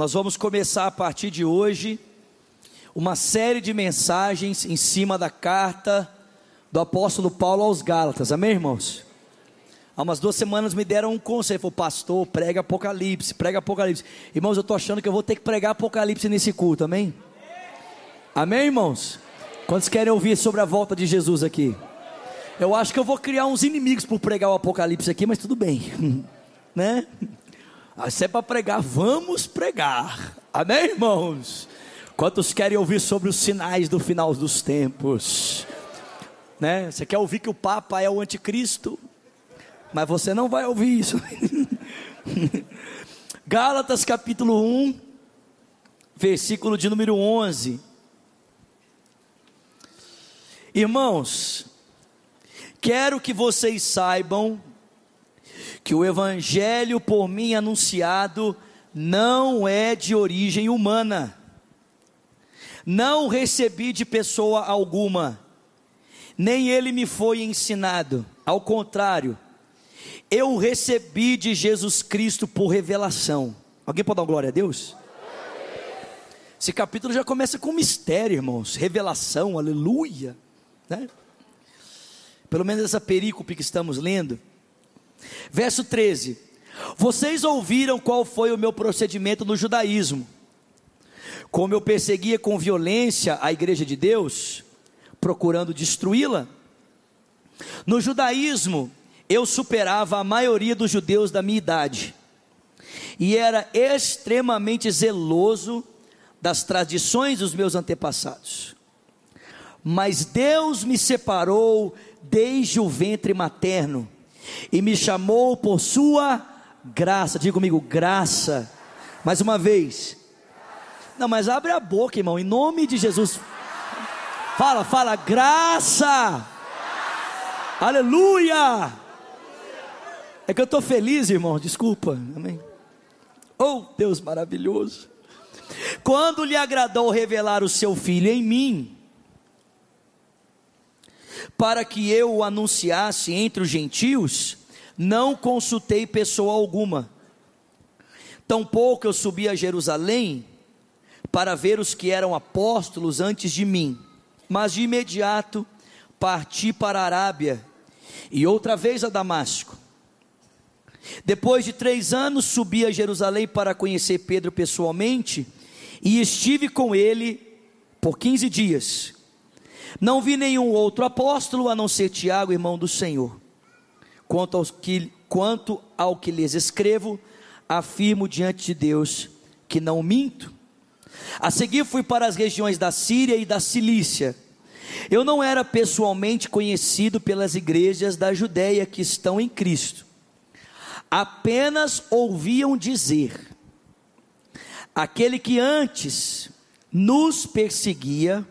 Nós vamos começar a partir de hoje uma série de mensagens em cima da carta do apóstolo Paulo aos Gálatas. Amém, irmãos? Há umas duas semanas me deram um conselho, falou, pastor, prega Apocalipse, prega Apocalipse. Irmãos, eu estou achando que eu vou ter que pregar Apocalipse nesse culto, amém? Amém, irmãos? Quantos querem ouvir sobre a volta de Jesus aqui? Eu acho que eu vou criar uns inimigos por pregar o Apocalipse aqui, mas tudo bem, né? Ah, se é para pregar, vamos pregar. Amém, irmãos? Quantos querem ouvir sobre os sinais do final dos tempos? Né? Você quer ouvir que o Papa é o anticristo? Mas você não vai ouvir isso. Gálatas capítulo 1, versículo de número 11. Irmãos, quero que vocês saibam que o evangelho por mim anunciado não é de origem humana. Não recebi de pessoa alguma, nem ele me foi ensinado. Ao contrário, eu recebi de Jesus Cristo por revelação. Alguém pode dar glória a Deus? Esse capítulo já começa com mistério, irmãos. Revelação, aleluia. Né? Pelo menos essa perícope que estamos lendo. Verso 13: Vocês ouviram qual foi o meu procedimento no judaísmo, como eu perseguia com violência a igreja de Deus, procurando destruí-la. No judaísmo, eu superava a maioria dos judeus da minha idade, e era extremamente zeloso das tradições dos meus antepassados. Mas Deus me separou desde o ventre materno e me chamou por sua graça. Diga comigo, graça. Mais uma vez. Não, mas abre a boca, irmão, em nome de Jesus. Fala, fala, graça. graça. Aleluia. É que eu estou feliz, irmão, desculpa. Amém. Oh, Deus maravilhoso. Quando lhe agradou revelar o seu filho em mim, para que eu o anunciasse entre os gentios, não consultei pessoa alguma. Tampouco eu subi a Jerusalém para ver os que eram apóstolos antes de mim, mas de imediato parti para a Arábia e outra vez a Damasco. Depois de três anos, subi a Jerusalém para conhecer Pedro pessoalmente e estive com ele por quinze dias. Não vi nenhum outro apóstolo a não ser Tiago, irmão do Senhor. Quanto, aos que, quanto ao que lhes escrevo, afirmo diante de Deus que não minto. A seguir fui para as regiões da Síria e da Cilícia. Eu não era pessoalmente conhecido pelas igrejas da Judéia que estão em Cristo. Apenas ouviam dizer: aquele que antes nos perseguia,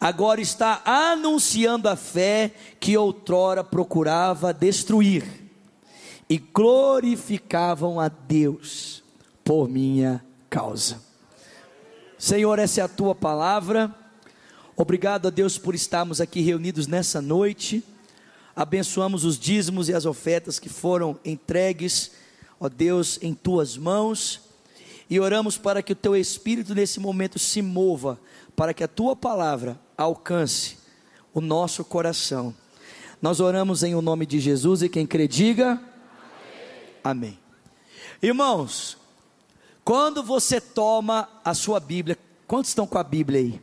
agora está anunciando a fé que outrora procurava destruir, e glorificavam a Deus por minha causa. Senhor, essa é a tua palavra. Obrigado a Deus por estarmos aqui reunidos nessa noite. Abençoamos os dízimos e as ofertas que foram entregues, ó Deus, em tuas mãos. E oramos para que o teu espírito nesse momento se mova para que a tua palavra alcance o nosso coração. Nós oramos em o nome de Jesus e quem crê, diga Amém. Amém. Irmãos, quando você toma a sua Bíblia, quantos estão com a Bíblia aí?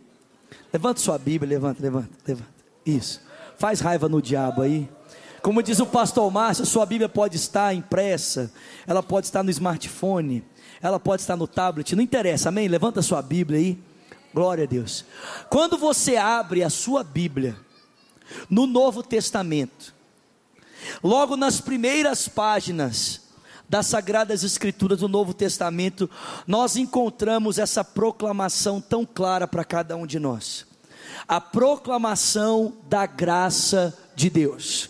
Levanta sua Bíblia, levanta, levanta, levanta. Isso. Faz raiva no diabo aí. Como diz o pastor Márcio, sua Bíblia pode estar impressa, ela pode estar no smartphone, ela pode estar no tablet, não interessa, amém? Levanta sua Bíblia aí. Glória a Deus. Quando você abre a sua Bíblia, no Novo Testamento, logo nas primeiras páginas das Sagradas Escrituras do Novo Testamento, nós encontramos essa proclamação tão clara para cada um de nós: a proclamação da graça de Deus.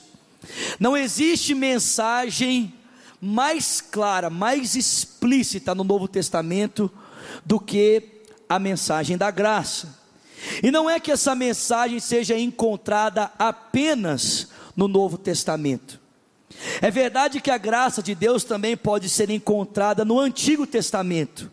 Não existe mensagem mais clara, mais explícita no Novo Testamento do que a mensagem da graça. E não é que essa mensagem seja encontrada apenas no Novo Testamento. É verdade que a graça de Deus também pode ser encontrada no Antigo Testamento.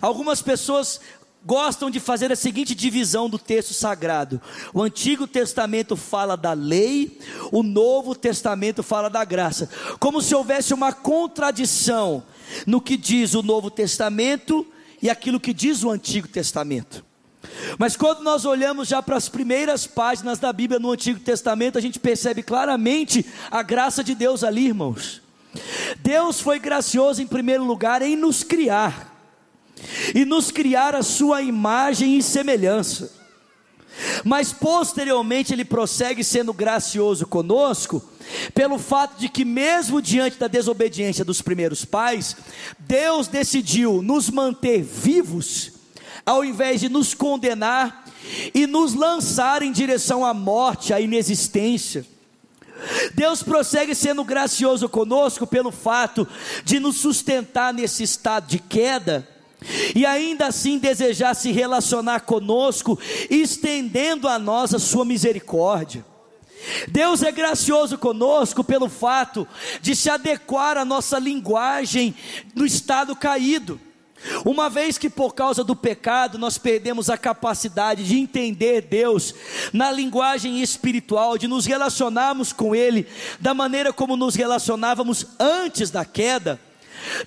Algumas pessoas gostam de fazer a seguinte divisão do texto sagrado: o Antigo Testamento fala da lei, o Novo Testamento fala da graça, como se houvesse uma contradição no que diz o Novo Testamento e aquilo que diz o Antigo Testamento. Mas quando nós olhamos já para as primeiras páginas da Bíblia no Antigo Testamento, a gente percebe claramente a graça de Deus ali, irmãos. Deus foi gracioso em primeiro lugar em nos criar e nos criar a sua imagem e semelhança. Mas posteriormente ele prossegue sendo gracioso conosco, pelo fato de que, mesmo diante da desobediência dos primeiros pais, Deus decidiu nos manter vivos, ao invés de nos condenar e nos lançar em direção à morte, à inexistência. Deus prossegue sendo gracioso conosco pelo fato de nos sustentar nesse estado de queda e ainda assim desejar se relacionar conosco, estendendo a nós a sua misericórdia. Deus é gracioso conosco pelo fato de se adequar à nossa linguagem no estado caído. Uma vez que por causa do pecado nós perdemos a capacidade de entender Deus na linguagem espiritual, de nos relacionarmos com Ele da maneira como nos relacionávamos antes da queda,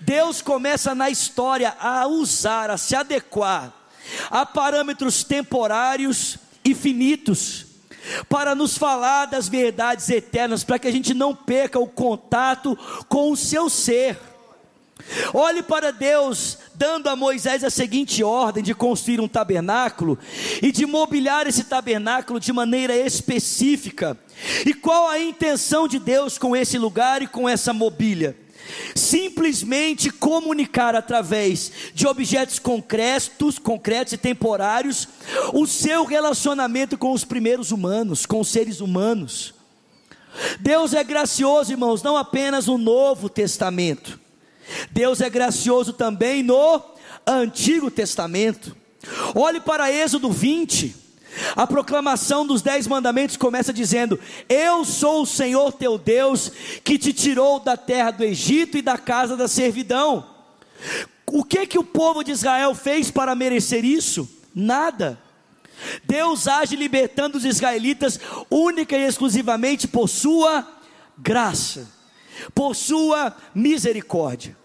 Deus começa na história a usar, a se adequar a parâmetros temporários e finitos, para nos falar das verdades eternas, para que a gente não perca o contato com o seu ser. Olhe para Deus dando a Moisés a seguinte ordem de construir um tabernáculo e de mobiliar esse tabernáculo de maneira específica. E qual a intenção de Deus com esse lugar e com essa mobília? Simplesmente comunicar através de objetos concretos, concretos e temporários, o seu relacionamento com os primeiros humanos, com os seres humanos. Deus é gracioso, irmãos, não apenas no Novo Testamento. Deus é gracioso também no Antigo Testamento. Olhe para Êxodo 20. A proclamação dos dez mandamentos começa dizendo: Eu sou o Senhor teu Deus, que te tirou da terra do Egito e da casa da servidão. O que que o povo de Israel fez para merecer isso? Nada. Deus age libertando os israelitas única e exclusivamente por sua graça, por sua misericórdia.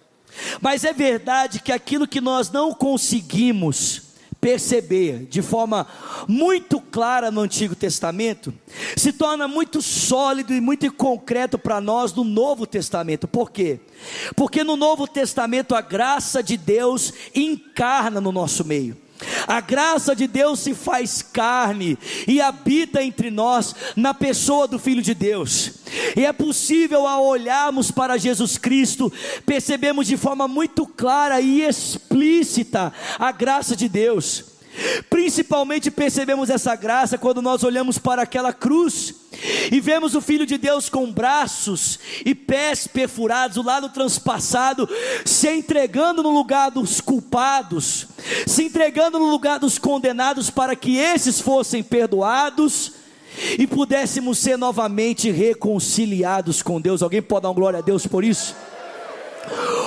Mas é verdade que aquilo que nós não conseguimos perceber de forma muito clara no Antigo Testamento, se torna muito sólido e muito concreto para nós no Novo Testamento. Por quê? Porque no Novo Testamento a graça de Deus encarna no nosso meio. A graça de Deus se faz carne e habita entre nós na pessoa do Filho de Deus. E é possível, ao olharmos para Jesus Cristo, percebemos de forma muito clara e explícita a graça de Deus. Principalmente percebemos essa graça quando nós olhamos para aquela cruz e vemos o Filho de Deus com braços e pés perfurados, o lado transpassado, se entregando no lugar dos culpados, se entregando no lugar dos condenados, para que esses fossem perdoados e pudéssemos ser novamente reconciliados com Deus. Alguém pode dar glória a Deus por isso?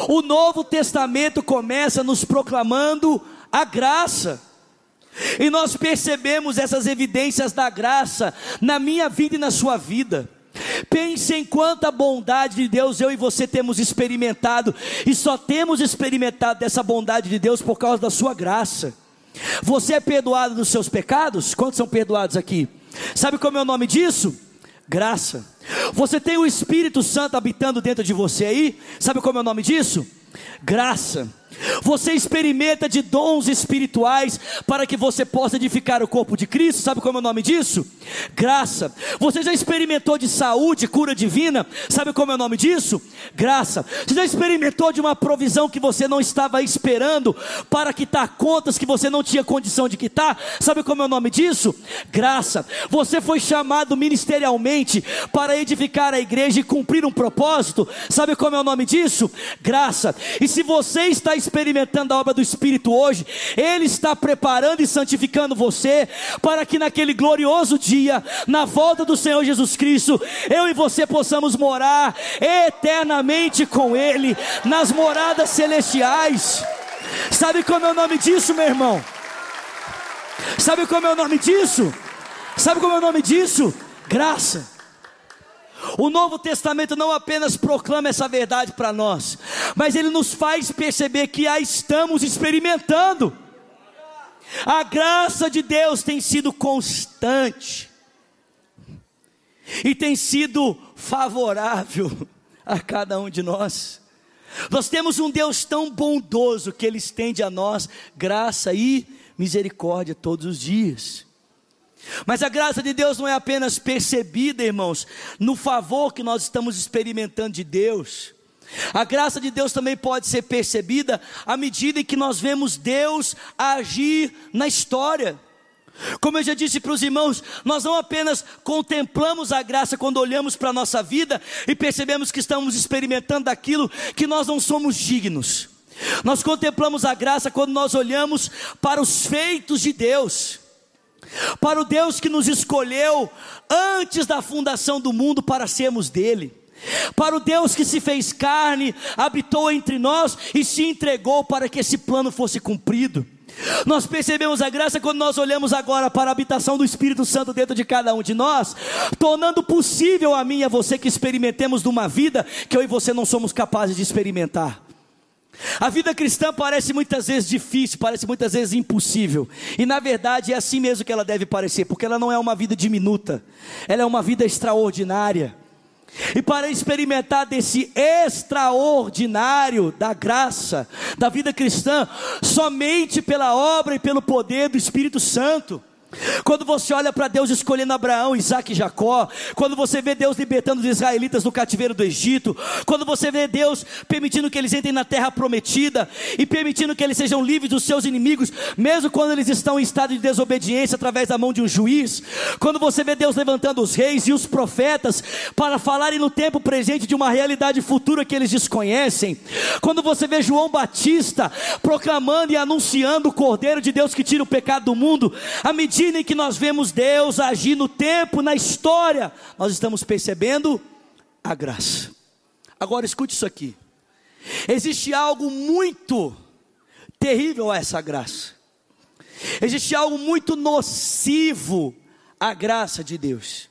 O Novo Testamento começa nos proclamando a graça. E nós percebemos essas evidências da graça na minha vida e na sua vida. Pense em quanta bondade de Deus eu e você temos experimentado, e só temos experimentado dessa bondade de Deus por causa da sua graça. Você é perdoado dos seus pecados? Quantos são perdoados aqui? Sabe como é o nome disso? Graça. Você tem o Espírito Santo habitando dentro de você aí? Sabe como é o nome disso? Graça. Você experimenta de dons espirituais para que você possa edificar o corpo de Cristo. Sabe como é o nome disso? Graça. Você já experimentou de saúde, cura divina? Sabe como é o nome disso? Graça. Você já experimentou de uma provisão que você não estava esperando para quitar contas que você não tinha condição de quitar? Sabe como é o nome disso? Graça. Você foi chamado ministerialmente para edificar a igreja e cumprir um propósito. Sabe como é o nome disso? Graça. E se você está experimentando a obra do Espírito hoje, Ele está preparando e santificando você, para que naquele glorioso dia, na volta do Senhor Jesus Cristo, eu e você possamos morar eternamente com Ele, nas moradas celestiais. Sabe como é o nome disso, meu irmão? Sabe como é o nome disso? Sabe como é o nome disso? Graça. O Novo Testamento não apenas proclama essa verdade para nós, mas ele nos faz perceber que a estamos experimentando. A graça de Deus tem sido constante e tem sido favorável a cada um de nós. Nós temos um Deus tão bondoso que Ele estende a nós graça e misericórdia todos os dias. Mas a graça de Deus não é apenas percebida, irmãos, no favor que nós estamos experimentando de Deus. A graça de Deus também pode ser percebida à medida em que nós vemos Deus agir na história. Como eu já disse para os irmãos, nós não apenas contemplamos a graça quando olhamos para a nossa vida e percebemos que estamos experimentando aquilo que nós não somos dignos. Nós contemplamos a graça quando nós olhamos para os feitos de Deus, para o Deus que nos escolheu antes da fundação do mundo para sermos dele, para o Deus que se fez carne, habitou entre nós e se entregou para que esse plano fosse cumprido. Nós percebemos a graça quando nós olhamos agora para a habitação do Espírito Santo dentro de cada um de nós, tornando possível a mim e a você que experimentemos de uma vida que eu e você não somos capazes de experimentar. A vida cristã parece muitas vezes difícil, parece muitas vezes impossível, e na verdade é assim mesmo que ela deve parecer, porque ela não é uma vida diminuta, ela é uma vida extraordinária. E para experimentar desse extraordinário da graça, da vida cristã, somente pela obra e pelo poder do Espírito Santo. Quando você olha para Deus escolhendo Abraão, Isaac e Jacó, quando você vê Deus libertando os israelitas do cativeiro do Egito, quando você vê Deus permitindo que eles entrem na terra prometida e permitindo que eles sejam livres dos seus inimigos, mesmo quando eles estão em estado de desobediência através da mão de um juiz, quando você vê Deus levantando os reis e os profetas para falarem no tempo presente de uma realidade futura que eles desconhecem, quando você vê João Batista proclamando e anunciando o Cordeiro de Deus que tira o pecado do mundo, à medida medida em que nós vemos Deus agir no tempo, na história, nós estamos percebendo a graça. Agora escute isso aqui. Existe algo muito terrível a essa graça. Existe algo muito nocivo à graça de Deus.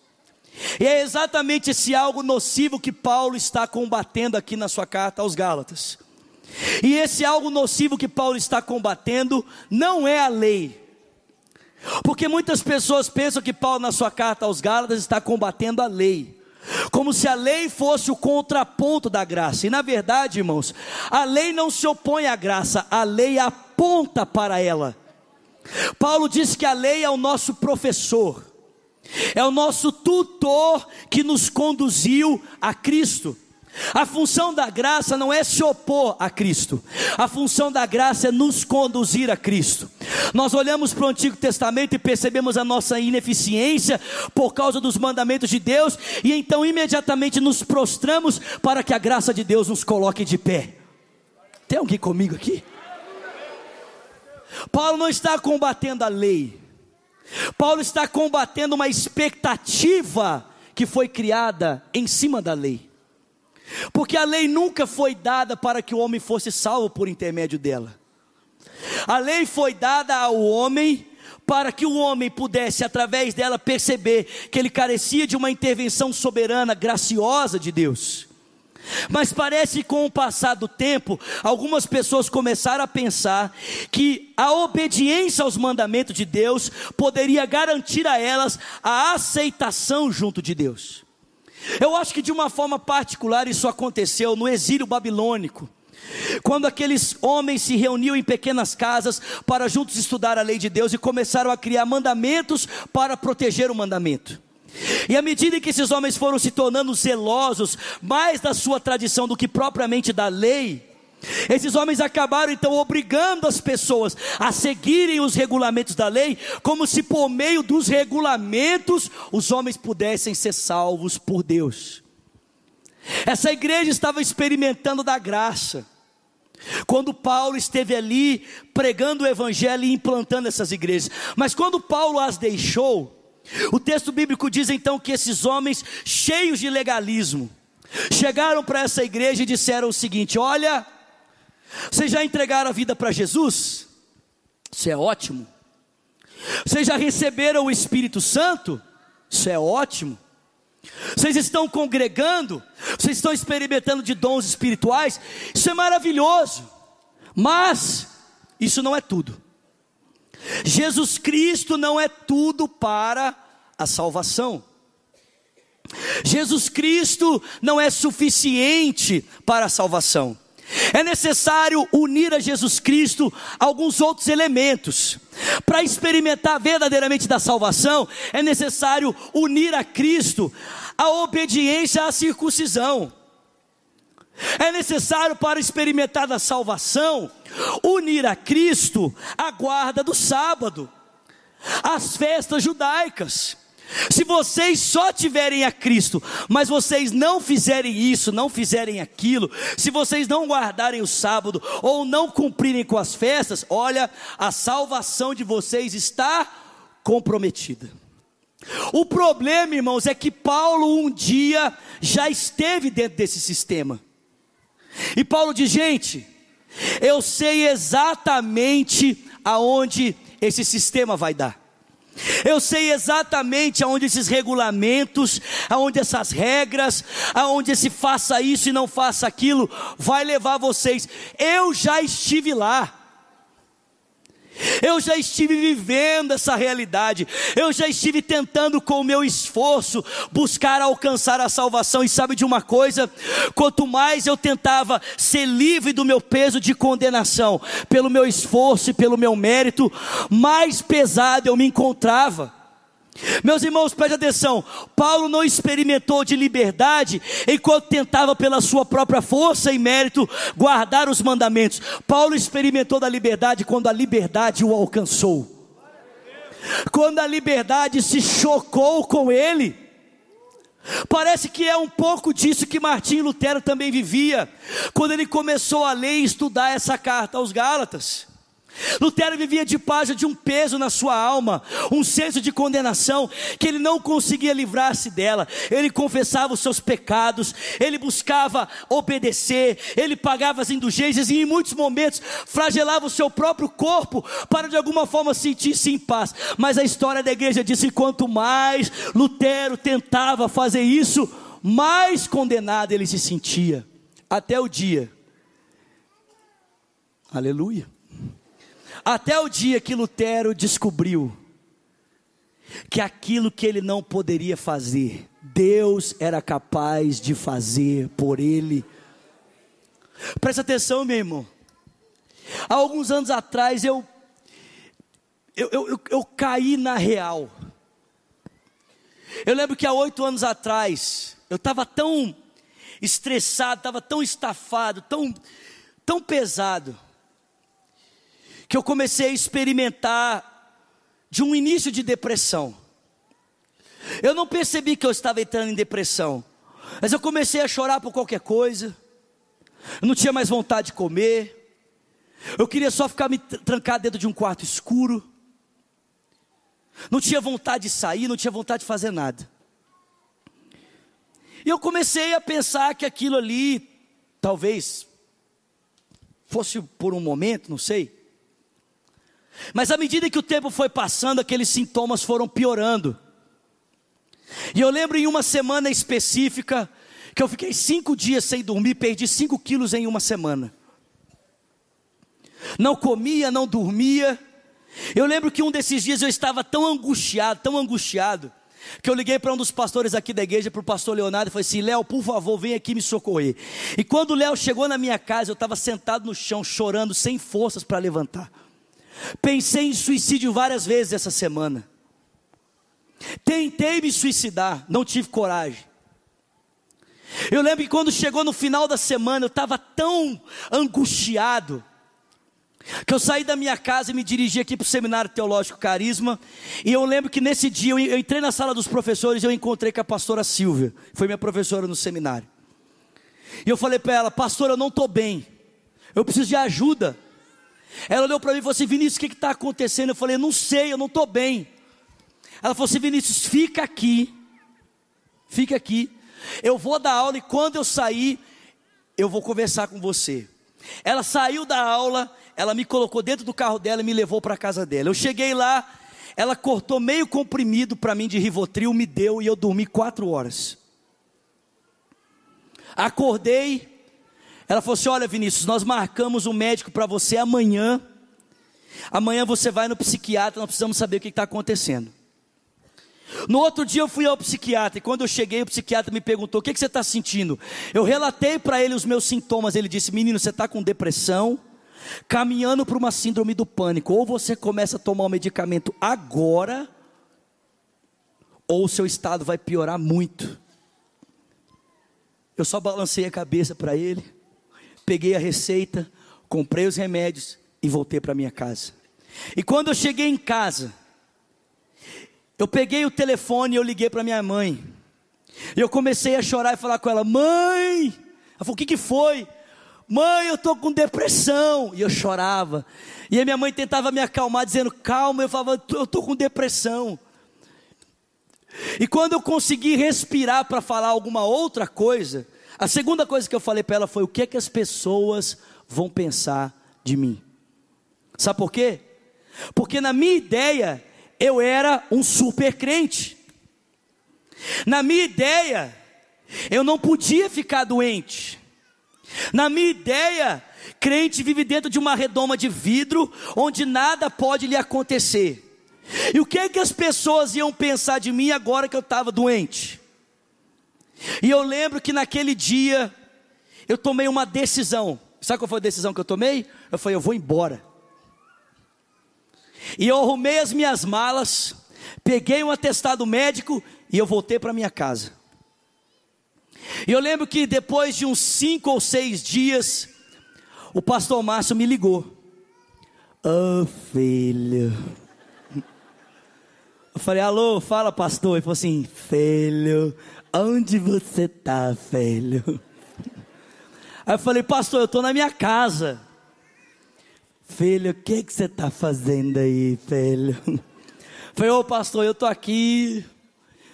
E é exatamente esse algo nocivo que Paulo está combatendo aqui na sua carta aos Gálatas. E esse algo nocivo que Paulo está combatendo não é a lei, porque muitas pessoas pensam que Paulo, na sua carta aos Gálatas, está combatendo a lei, como se a lei fosse o contraponto da graça, e na verdade, irmãos, a lei não se opõe à graça, a lei aponta para ela. Paulo diz que a lei é o nosso professor, é o nosso tutor que nos conduziu a Cristo. A função da graça não é se opor a Cristo, a função da graça é nos conduzir a Cristo. Nós olhamos para o Antigo Testamento e percebemos a nossa ineficiência por causa dos mandamentos de Deus, e então imediatamente nos prostramos para que a graça de Deus nos coloque de pé. Tem alguém comigo aqui? Paulo não está combatendo a lei, Paulo está combatendo uma expectativa que foi criada em cima da lei. Porque a lei nunca foi dada para que o homem fosse salvo por intermédio dela. A lei foi dada ao homem para que o homem pudesse, através dela, perceber que ele carecia de uma intervenção soberana, graciosa de Deus. Mas parece que com o passar do tempo, algumas pessoas começaram a pensar que a obediência aos mandamentos de Deus poderia garantir a elas a aceitação junto de Deus. Eu acho que de uma forma particular isso aconteceu no exílio babilônico. Quando aqueles homens se reuniam em pequenas casas para juntos estudar a lei de Deus e começaram a criar mandamentos para proteger o mandamento. E à medida que esses homens foram se tornando zelosos mais da sua tradição do que propriamente da lei, esses homens acabaram então obrigando as pessoas a seguirem os regulamentos da lei, como se por meio dos regulamentos os homens pudessem ser salvos por Deus. Essa igreja estava experimentando da graça. Quando Paulo esteve ali pregando o evangelho e implantando essas igrejas, mas quando Paulo as deixou, o texto bíblico diz então que esses homens cheios de legalismo chegaram para essa igreja e disseram o seguinte: Olha, Vocês já entregaram a vida para Jesus? Isso é ótimo. Vocês já receberam o Espírito Santo? Isso é ótimo. Vocês estão congregando? Vocês estão experimentando de dons espirituais? Isso é maravilhoso. Mas isso não é tudo. Jesus Cristo não é tudo para a salvação. Jesus Cristo não é suficiente para a salvação. É necessário unir a Jesus Cristo alguns outros elementos. Para experimentar verdadeiramente da salvação, é necessário unir a Cristo a obediência à circuncisão. É necessário para experimentar da salvação, unir a Cristo a guarda do sábado, as festas judaicas. Se vocês só tiverem a Cristo, mas vocês não fizerem isso, não fizerem aquilo, se vocês não guardarem o sábado ou não cumprirem com as festas, olha, a salvação de vocês está comprometida. O problema, irmãos, é que Paulo um dia já esteve dentro desse sistema. E Paulo diz: gente, eu sei exatamente aonde esse sistema vai dar. Eu sei exatamente aonde esses regulamentos, aonde essas regras, aonde esse faça isso e não faça aquilo, vai levar vocês. Eu já estive lá. Eu já estive vivendo essa realidade, eu já estive tentando com o meu esforço buscar alcançar a salvação, e sabe de uma coisa? Quanto mais eu tentava ser livre do meu peso de condenação, pelo meu esforço e pelo meu mérito, mais pesado eu me encontrava. Meus irmãos, preste atenção: Paulo não experimentou de liberdade enquanto tentava, pela sua própria força e mérito, guardar os mandamentos. Paulo experimentou da liberdade quando a liberdade o alcançou. Quando a liberdade se chocou com ele. Parece que é um pouco disso que Martinho Lutero também vivia, quando ele começou a ler e estudar essa carta aos Gálatas. Lutero vivia de página de um peso na sua alma, um senso de condenação, que ele não conseguia livrar-se dela. Ele confessava os seus pecados, ele buscava obedecer, ele pagava as indulgências e em muitos momentos flagelava o seu próprio corpo para de alguma forma sentir-se em paz. Mas a história da igreja diz que quanto mais Lutero tentava fazer isso, mais condenado ele se sentia, até o dia. Aleluia até o dia que Lutero descobriu que aquilo que ele não poderia fazer, Deus era capaz de fazer por ele. Presta atenção, meu irmão. Há alguns anos atrás eu, eu, eu, eu, eu caí na real. Eu lembro que há oito anos atrás, eu estava tão estressado, estava tão estafado, tão, tão pesado que eu comecei a experimentar de um início de depressão. Eu não percebi que eu estava entrando em depressão, mas eu comecei a chorar por qualquer coisa. Eu não tinha mais vontade de comer. Eu queria só ficar me trancado dentro de um quarto escuro. Não tinha vontade de sair, não tinha vontade de fazer nada. E eu comecei a pensar que aquilo ali, talvez, fosse por um momento, não sei. Mas à medida que o tempo foi passando, aqueles sintomas foram piorando. E eu lembro em uma semana específica, que eu fiquei cinco dias sem dormir, perdi cinco quilos em uma semana. Não comia, não dormia. Eu lembro que um desses dias eu estava tão angustiado, tão angustiado, que eu liguei para um dos pastores aqui da igreja, para o pastor Leonardo, e falei assim: Léo, por favor, vem aqui me socorrer. E quando o Léo chegou na minha casa, eu estava sentado no chão, chorando, sem forças para levantar. Pensei em suicídio várias vezes essa semana. Tentei me suicidar, não tive coragem. Eu lembro que quando chegou no final da semana, eu estava tão angustiado, que eu saí da minha casa e me dirigi aqui para o Seminário Teológico Carisma, e eu lembro que nesse dia eu entrei na sala dos professores e eu encontrei com a pastora Silvia, foi minha professora no seminário. E eu falei para ela, pastora, eu não estou bem, eu preciso de ajuda. Ela olhou para mim e falou assim: Vinícius, o que está acontecendo? Eu falei: Não sei, eu não estou bem. Ela falou assim: Vinícius, fica aqui, fica aqui. Eu vou dar aula e quando eu sair, eu vou conversar com você. Ela saiu da aula, ela me colocou dentro do carro dela e me levou para a casa dela. Eu cheguei lá, ela cortou meio comprimido para mim de Rivotril, me deu e eu dormi quatro horas. Acordei, ela falou assim: Olha, Vinícius, nós marcamos um médico para você amanhã. Amanhã você vai no psiquiatra, nós precisamos saber o que está acontecendo. No outro dia eu fui ao psiquiatra e quando eu cheguei, o psiquiatra me perguntou: O que, que você está sentindo? Eu relatei para ele os meus sintomas. Ele disse: Menino, você está com depressão, caminhando para uma síndrome do pânico. Ou você começa a tomar o medicamento agora, ou o seu estado vai piorar muito. Eu só balancei a cabeça para ele, peguei a receita, comprei os remédios e voltei para minha casa. E quando eu cheguei em casa, eu peguei o telefone e eu liguei para minha mãe. E eu comecei a chorar e falar com ela: Mãe! Ela falou: O que, que foi? Mãe, eu estou com depressão. E eu chorava. E a minha mãe tentava me acalmar, dizendo: Calma. Eu falava: Eu estou com depressão. E quando eu consegui respirar para falar alguma outra coisa, a segunda coisa que eu falei para ela foi: O que é que as pessoas vão pensar de mim? Sabe por quê? Porque na minha ideia, eu era um super crente. Na minha ideia, eu não podia ficar doente. Na minha ideia, crente vive dentro de uma redoma de vidro onde nada pode lhe acontecer. E o que é que as pessoas iam pensar de mim agora que eu estava doente? E eu lembro que naquele dia eu tomei uma decisão. Sabe qual foi a decisão que eu tomei? Eu falei, eu vou embora. E eu arrumei as minhas malas, peguei um atestado médico e eu voltei para minha casa. E eu lembro que depois de uns cinco ou seis dias, o pastor Márcio me ligou. Oh, filho. Eu falei, alô, fala pastor. Ele falou assim, filho, onde você tá, filho? Aí eu falei, pastor, eu estou na minha casa. Filho, o que, que você está fazendo aí, filho? Falei, ô pastor, eu estou aqui.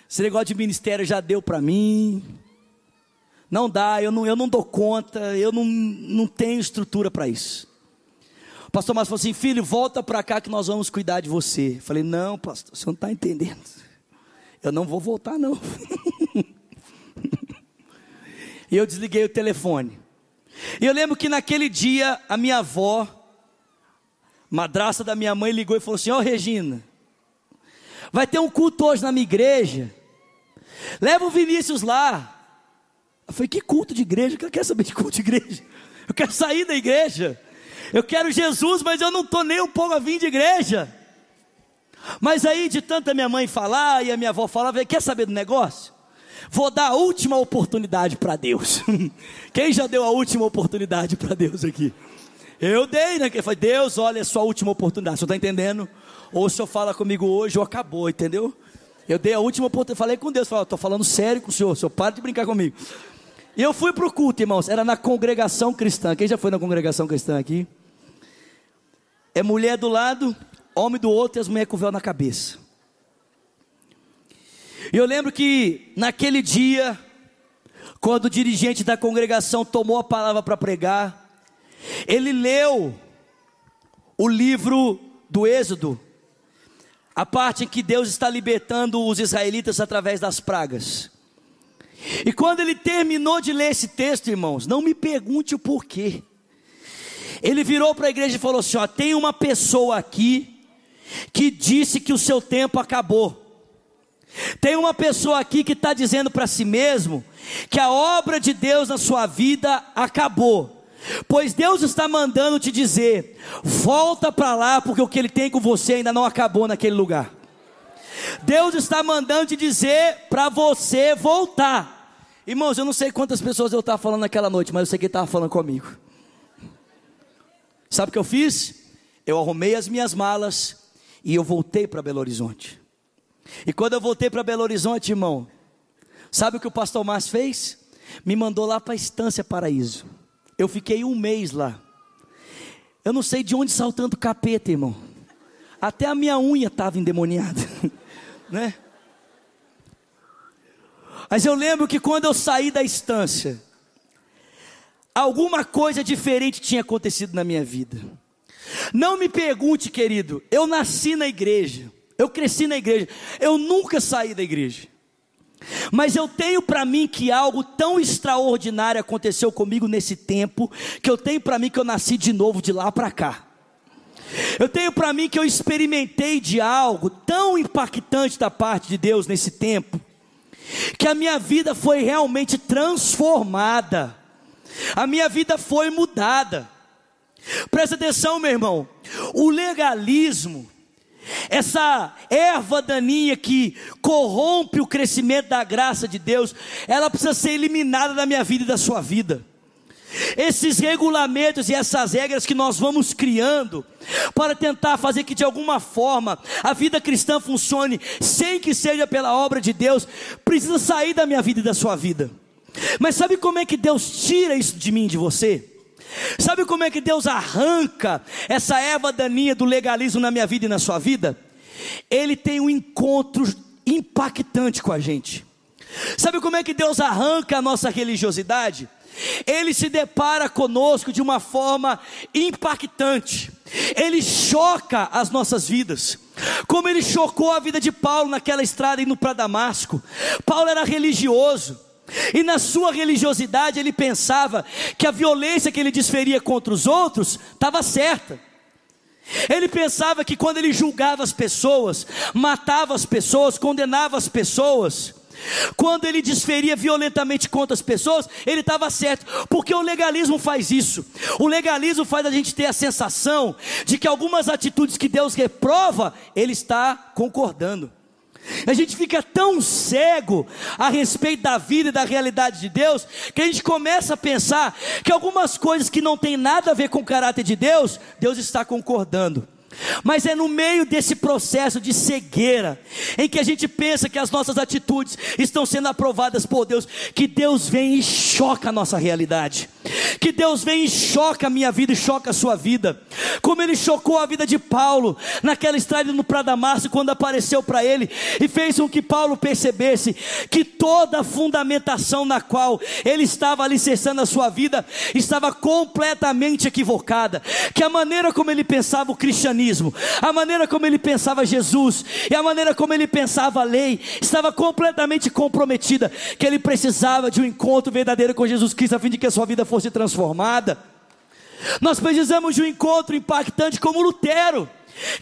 Esse negócio de ministério já deu para mim. Não dá, eu não, eu não dou conta, eu não, não tenho estrutura para isso. O pastor Márcio falou assim: filho, volta para cá que nós vamos cuidar de você. falei, não, pastor, você não está entendendo. Eu não vou voltar, não. e eu desliguei o telefone. E eu lembro que naquele dia a minha avó madraça da minha mãe ligou e falou assim: Ó oh, Regina, vai ter um culto hoje na minha igreja. Leva o Vinícius lá. Eu falei: Que culto de igreja? Eu quero saber de culto de igreja. Eu quero sair da igreja. Eu quero Jesus, mas eu não estou nem um pouco a vir de igreja. Mas aí, de tanta minha mãe falar e a minha avó falar, quer saber do negócio? Vou dar a última oportunidade para Deus. Quem já deu a última oportunidade para Deus aqui? Eu dei, né? Foi Deus, olha, é sua última oportunidade. Senhor está entendendo? Ou o senhor fala comigo hoje ou acabou, entendeu? Eu dei a última oportunidade, falei com Deus, falei, estou falando sério com o senhor, o senhor para de brincar comigo. E eu fui para o culto, irmãos, era na congregação cristã. Quem já foi na congregação cristã aqui? É mulher do lado, homem do outro e as mulheres com véu na cabeça. E eu lembro que naquele dia, quando o dirigente da congregação tomou a palavra para pregar, ele leu o livro do Êxodo, a parte em que Deus está libertando os israelitas através das pragas. E quando ele terminou de ler esse texto, irmãos, não me pergunte o porquê. Ele virou para a igreja e falou assim: ó, tem uma pessoa aqui que disse que o seu tempo acabou. Tem uma pessoa aqui que está dizendo para si mesmo que a obra de Deus na sua vida acabou. Pois Deus está mandando te dizer: volta para lá, porque o que Ele tem com você ainda não acabou naquele lugar. Deus está mandando te dizer para você voltar. Irmãos, eu não sei quantas pessoas eu estava falando naquela noite, mas eu sei que estava falando comigo. Sabe o que eu fiz? Eu arrumei as minhas malas e eu voltei para Belo Horizonte. E quando eu voltei para Belo Horizonte, irmão, sabe o que o pastor Márcio fez? Me mandou lá para a Estância Paraíso. Eu fiquei um mês lá. Eu não sei de onde saiu tanto capeta, irmão. Até a minha unha estava endemoniada, né? Mas eu lembro que quando eu saí da estância, alguma coisa diferente tinha acontecido na minha vida. Não me pergunte, querido, eu nasci na igreja, eu cresci na igreja, eu nunca saí da igreja. Mas eu tenho para mim que algo tão extraordinário aconteceu comigo nesse tempo, que eu tenho para mim que eu nasci de novo de lá para cá. Eu tenho para mim que eu experimentei de algo tão impactante da parte de Deus nesse tempo, que a minha vida foi realmente transformada, a minha vida foi mudada. Presta atenção, meu irmão, o legalismo, essa erva daninha que corrompe o crescimento da graça de Deus, ela precisa ser eliminada da minha vida e da sua vida. Esses regulamentos e essas regras que nós vamos criando para tentar fazer que de alguma forma a vida cristã funcione sem que seja pela obra de Deus, precisa sair da minha vida e da sua vida. Mas sabe como é que Deus tira isso de mim e de você? Sabe como é que Deus arranca essa erva daninha do legalismo na minha vida e na sua vida? Ele tem um encontro impactante com a gente. Sabe como é que Deus arranca a nossa religiosidade? Ele se depara conosco de uma forma impactante. Ele choca as nossas vidas, como ele chocou a vida de Paulo naquela estrada indo para Damasco. Paulo era religioso, e na sua religiosidade ele pensava que a violência que ele desferia contra os outros estava certa. Ele pensava que quando ele julgava as pessoas, matava as pessoas, condenava as pessoas, quando ele desferia violentamente contra as pessoas, ele estava certo, porque o legalismo faz isso. O legalismo faz a gente ter a sensação de que algumas atitudes que Deus reprova, ele está concordando. A gente fica tão cego a respeito da vida e da realidade de Deus, que a gente começa a pensar que algumas coisas que não tem nada a ver com o caráter de Deus, Deus está concordando. Mas é no meio desse processo de cegueira, em que a gente pensa que as nossas atitudes estão sendo aprovadas por Deus, que Deus vem e choca a nossa realidade, que Deus vem e choca a minha vida e choca a sua vida, como Ele chocou a vida de Paulo, naquela estrada no Damasco, quando apareceu para ele e fez com que Paulo percebesse que toda a fundamentação na qual ele estava alicerçando a sua vida estava completamente equivocada, que a maneira como ele pensava o cristianismo, cristianismo, a maneira como ele pensava Jesus e a maneira como ele pensava a lei estava completamente comprometida, que ele precisava de um encontro verdadeiro com Jesus Cristo a fim de que a sua vida fosse transformada. Nós precisamos de um encontro impactante como Lutero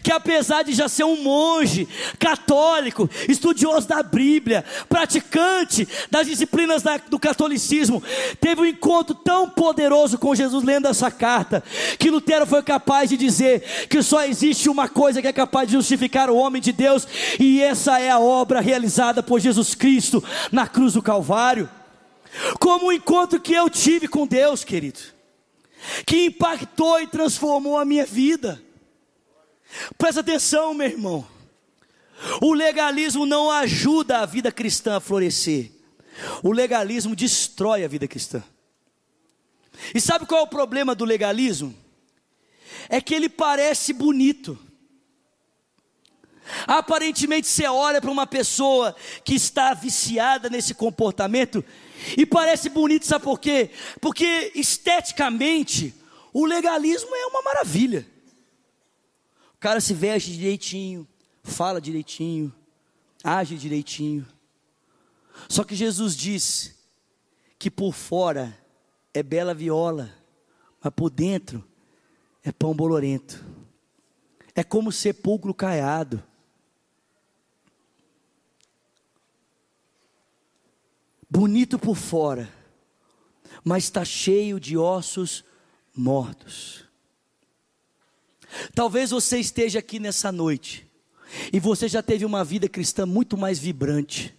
que apesar de já ser um monge católico, estudioso da Bíblia, praticante das disciplinas da, do catolicismo, teve um encontro tão poderoso com Jesus lendo essa carta, que Lutero foi capaz de dizer que só existe uma coisa que é capaz de justificar o homem de Deus, e essa é a obra realizada por Jesus Cristo na cruz do Calvário. Como o encontro que eu tive com Deus, querido, que impactou e transformou a minha vida. Presta atenção, meu irmão. O legalismo não ajuda a vida cristã a florescer. O legalismo destrói a vida cristã. E sabe qual é o problema do legalismo? É que ele parece bonito. Aparentemente você olha para uma pessoa que está viciada nesse comportamento e parece bonito, sabe por quê? Porque esteticamente o legalismo é uma maravilha cara se veste direitinho, fala direitinho, age direitinho. Só que Jesus disse que por fora é bela viola, mas por dentro é pão bolorento. É como sepulcro caiado. Bonito por fora, mas está cheio de ossos mortos. Talvez você esteja aqui nessa noite e você já teve uma vida cristã muito mais vibrante.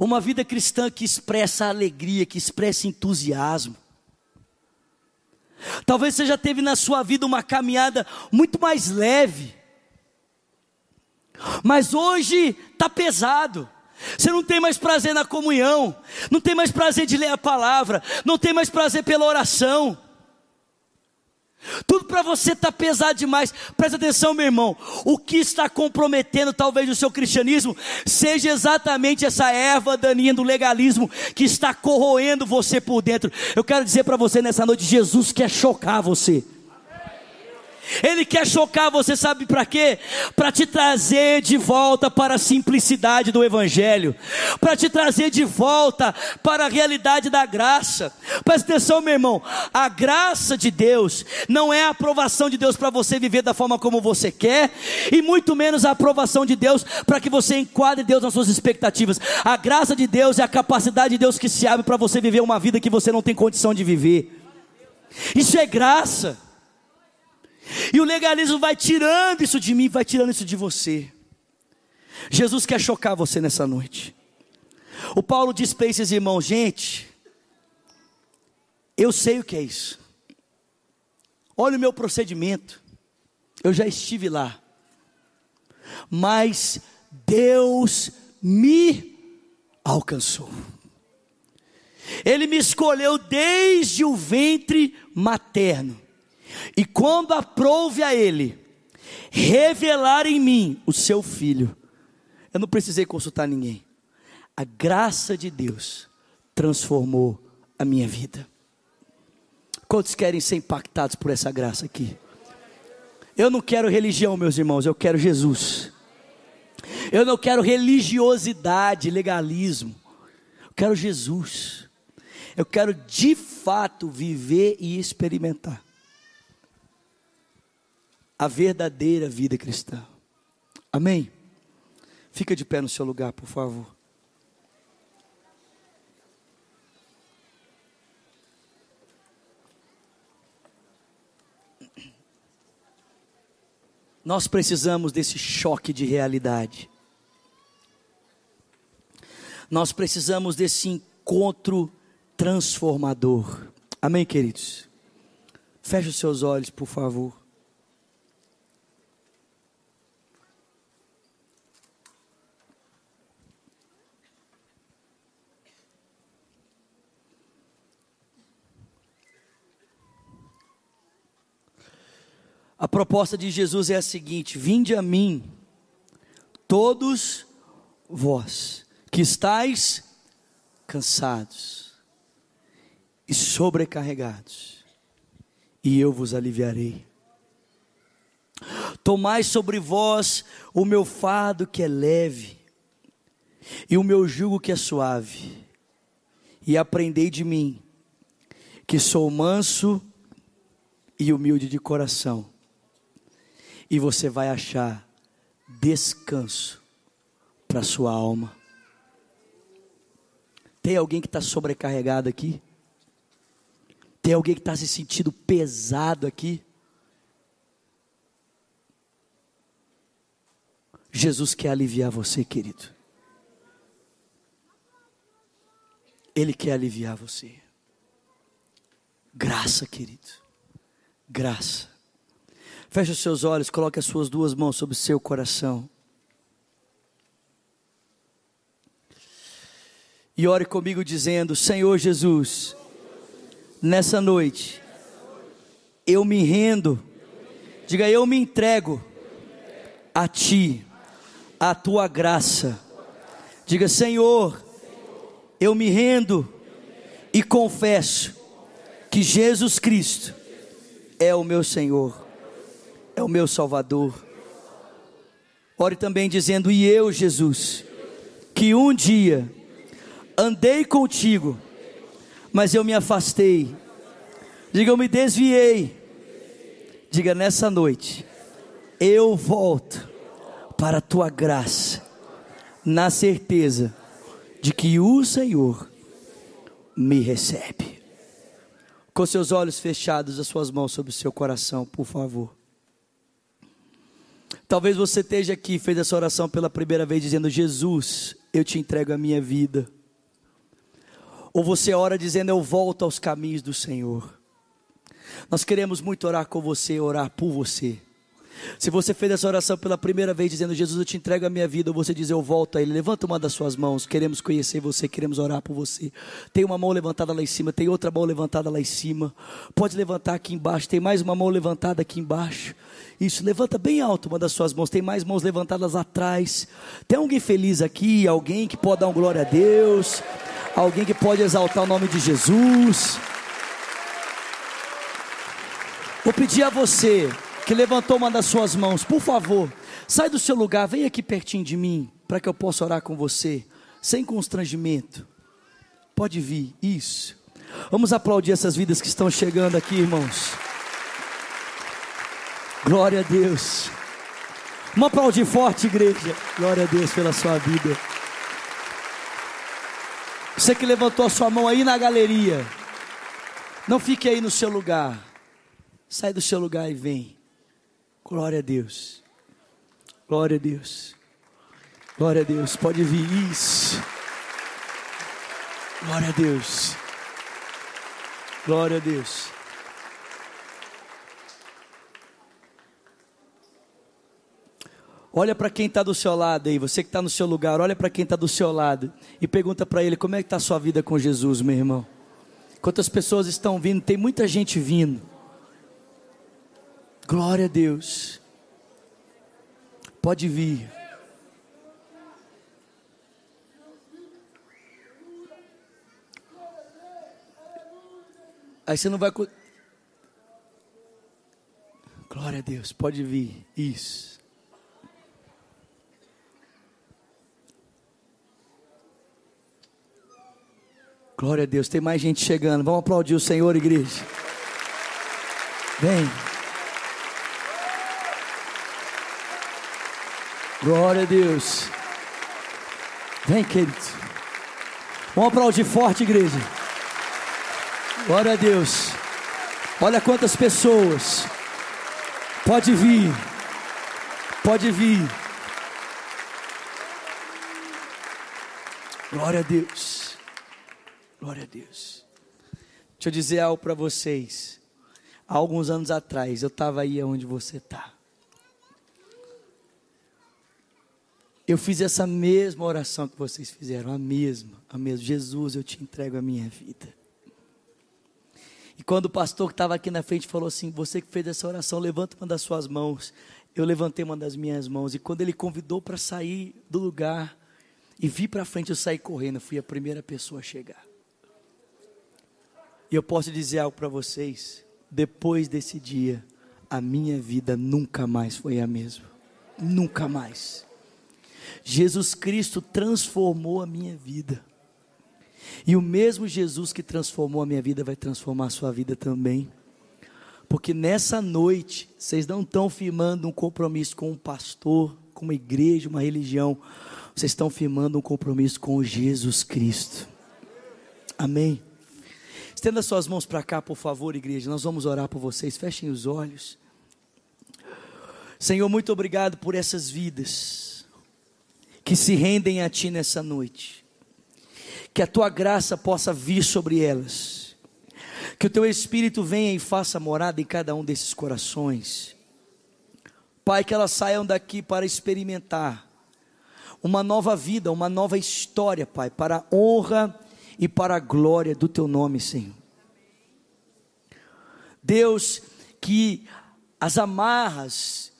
Uma vida cristã que expressa alegria, que expressa entusiasmo. Talvez você já teve na sua vida uma caminhada muito mais leve. Mas hoje está pesado. Você não tem mais prazer na comunhão, não tem mais prazer de ler a palavra, não tem mais prazer pela oração. Tudo para você está pesado demais. Presta atenção, meu irmão. O que está comprometendo talvez o seu cristianismo seja exatamente essa erva daninha do legalismo que está corroendo você por dentro. Eu quero dizer para você nessa noite: Jesus quer chocar você. Ele quer chocar você, sabe para quê? Para te trazer de volta para a simplicidade do Evangelho, para te trazer de volta para a realidade da graça. Presta atenção, meu irmão, a graça de Deus não é a aprovação de Deus para você viver da forma como você quer, e muito menos a aprovação de Deus para que você enquadre Deus nas suas expectativas. A graça de Deus é a capacidade de Deus que se abre para você viver uma vida que você não tem condição de viver. Isso é graça. E o legalismo vai tirando isso de mim, vai tirando isso de você. Jesus quer chocar você nessa noite. O Paulo diz para esses irmãos: gente, eu sei o que é isso. Olha o meu procedimento. Eu já estive lá. Mas Deus me alcançou. Ele me escolheu desde o ventre materno e quando aprouve a Ele revelar em mim o seu filho, eu não precisei consultar ninguém. A graça de Deus transformou a minha vida. Quantos querem ser impactados por essa graça aqui? Eu não quero religião, meus irmãos, eu quero Jesus. Eu não quero religiosidade, legalismo. Eu quero Jesus. Eu quero de fato viver e experimentar a verdadeira vida cristã. Amém? Fica de pé no seu lugar, por favor. Nós precisamos desse choque de realidade. Nós precisamos desse encontro transformador. Amém, queridos? Feche os seus olhos, por favor. A proposta de Jesus é a seguinte: Vinde a mim, todos vós que estáis cansados e sobrecarregados, e eu vos aliviarei. Tomai sobre vós o meu fardo que é leve, e o meu jugo que é suave, e aprendei de mim, que sou manso e humilde de coração e você vai achar descanso para sua alma. Tem alguém que está sobrecarregado aqui? Tem alguém que está se sentindo pesado aqui? Jesus quer aliviar você, querido. Ele quer aliviar você. Graça, querido. Graça. Feche os seus olhos, coloque as suas duas mãos sobre o seu coração. E ore comigo dizendo: Senhor Jesus, nessa noite, eu me rendo, diga eu me entrego a Ti, a Tua graça. Diga, Senhor, eu me rendo e confesso que Jesus Cristo é o meu Senhor é o meu Salvador. Ore também dizendo: E eu, Jesus, que um dia andei contigo, mas eu me afastei. Diga, eu me desviei. Diga, nessa noite, eu volto para a tua graça, na certeza de que o Senhor me recebe. Com seus olhos fechados, as suas mãos sobre o seu coração, por favor. Talvez você esteja aqui, fez essa oração pela primeira vez, dizendo: Jesus, eu te entrego a minha vida. Ou você ora dizendo: Eu volto aos caminhos do Senhor. Nós queremos muito orar com você, orar por você. Se você fez essa oração pela primeira vez, dizendo, Jesus, eu te entrego a minha vida, ou você diz, eu volto a Ele, levanta uma das suas mãos, queremos conhecer você, queremos orar por você. Tem uma mão levantada lá em cima, tem outra mão levantada lá em cima. Pode levantar aqui embaixo, tem mais uma mão levantada aqui embaixo. Isso, levanta bem alto uma das suas mãos, tem mais mãos levantadas atrás. Tem alguém feliz aqui, alguém que pode dar glória a Deus, alguém que pode exaltar o nome de Jesus. Vou pedir a você que levantou uma das suas mãos, por favor, sai do seu lugar, vem aqui pertinho de mim, para que eu possa orar com você, sem constrangimento. Pode vir, isso. Vamos aplaudir essas vidas que estão chegando aqui, irmãos. Glória a Deus. Vamos aplaudir forte, igreja. Glória a Deus pela sua vida. Você que levantou a sua mão aí na galeria, não fique aí no seu lugar. Sai do seu lugar e vem. Glória a Deus. Glória a Deus. Glória a Deus. Pode vir isso. Glória a Deus. Glória a Deus. Olha para quem está do seu lado aí, você que está no seu lugar, olha para quem está do seu lado e pergunta para ele como é que está a sua vida com Jesus, meu irmão. Quantas pessoas estão vindo? Tem muita gente vindo. Glória a Deus. Pode vir. Aí você não vai. Glória a Deus, pode vir. Isso. Glória a Deus, tem mais gente chegando. Vamos aplaudir o Senhor, igreja. Vem. Glória a Deus. Vem, querido. Vamos aplaudir forte, igreja. Glória a Deus. Olha quantas pessoas. Pode vir. Pode vir. Glória a Deus. Glória a Deus. Deixa eu dizer algo para vocês. Há alguns anos atrás, eu estava aí onde você está. Eu fiz essa mesma oração que vocês fizeram, a mesma, a mesma. Jesus, eu te entrego a minha vida. E quando o pastor que estava aqui na frente falou assim: Você que fez essa oração, levanta uma das suas mãos. Eu levantei uma das minhas mãos. E quando ele convidou para sair do lugar e vir para frente, eu saí correndo. Eu fui a primeira pessoa a chegar. E eu posso dizer algo para vocês: depois desse dia, a minha vida nunca mais foi a mesma. Nunca mais. Jesus Cristo transformou a minha vida. E o mesmo Jesus que transformou a minha vida vai transformar a sua vida também. Porque nessa noite, vocês não estão firmando um compromisso com um pastor, com uma igreja, uma religião. Vocês estão firmando um compromisso com Jesus Cristo. Amém. Estenda suas mãos para cá, por favor, igreja. Nós vamos orar por vocês. Fechem os olhos. Senhor, muito obrigado por essas vidas que se rendem a Ti nessa noite. Que a Tua graça possa vir sobre elas. Que o Teu Espírito venha e faça morada em cada um desses corações. Pai, que elas saiam daqui para experimentar uma nova vida, uma nova história, Pai, para a honra e para a glória do Teu nome, Senhor. Deus, que as amarras,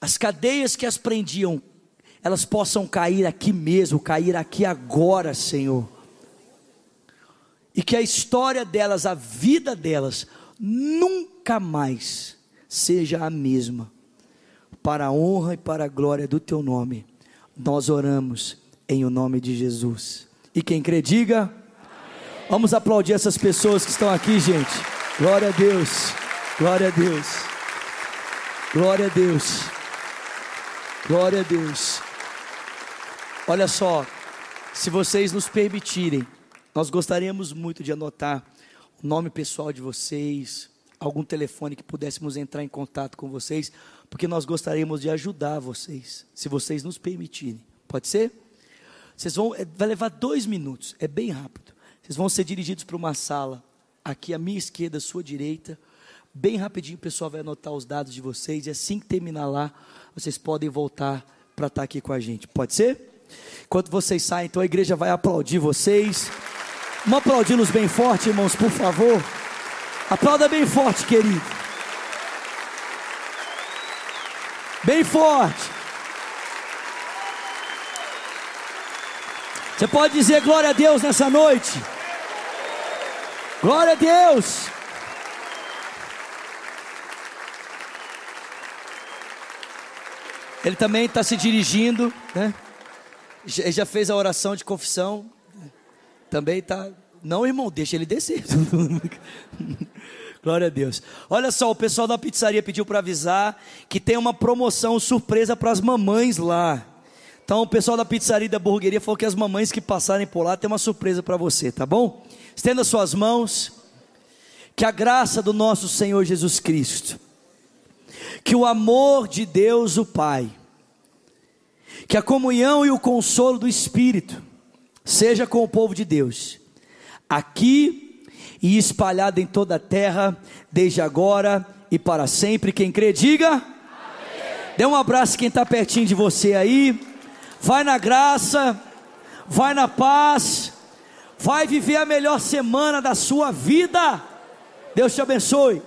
as cadeias que as prendiam, elas possam cair aqui mesmo, cair aqui agora, Senhor. E que a história delas, a vida delas, nunca mais seja a mesma. Para a honra e para a glória do teu nome, nós oramos em o nome de Jesus. E quem crê, diga. Amém. Vamos aplaudir essas pessoas que estão aqui, gente. Glória a Deus. Glória a Deus. Glória a Deus. Glória a Deus. Olha só, se vocês nos permitirem, nós gostaríamos muito de anotar o nome pessoal de vocês, algum telefone que pudéssemos entrar em contato com vocês, porque nós gostaríamos de ajudar vocês, se vocês nos permitirem. Pode ser? Vocês vão, é, vai levar dois minutos, é bem rápido. Vocês vão ser dirigidos para uma sala, aqui à minha esquerda, à sua direita. Bem rapidinho o pessoal vai anotar os dados de vocês e assim que terminar lá, vocês podem voltar para estar aqui com a gente. Pode ser? Enquanto vocês saem, então a igreja vai aplaudir vocês. Vamos aplaudi-los bem forte, irmãos, por favor. Aplauda bem forte, querido. Bem forte. Você pode dizer glória a Deus nessa noite. Glória a Deus. Ele também está se dirigindo, né? Já fez a oração de confissão. Também está. Não, irmão, deixa ele descer. Glória a Deus. Olha só, o pessoal da pizzaria pediu para avisar que tem uma promoção surpresa para as mamães lá. Então, o pessoal da pizzaria da burgueria falou que as mamães que passarem por lá tem uma surpresa para você, tá bom? Estenda suas mãos. Que a graça do nosso Senhor Jesus Cristo, que o amor de Deus, o Pai, que a comunhão e o consolo do Espírito seja com o povo de Deus, aqui e espalhado em toda a terra, desde agora e para sempre. Quem crê, diga. Amém. Dê um abraço quem está pertinho de você aí. Vai na graça, vai na paz, vai viver a melhor semana da sua vida. Deus te abençoe.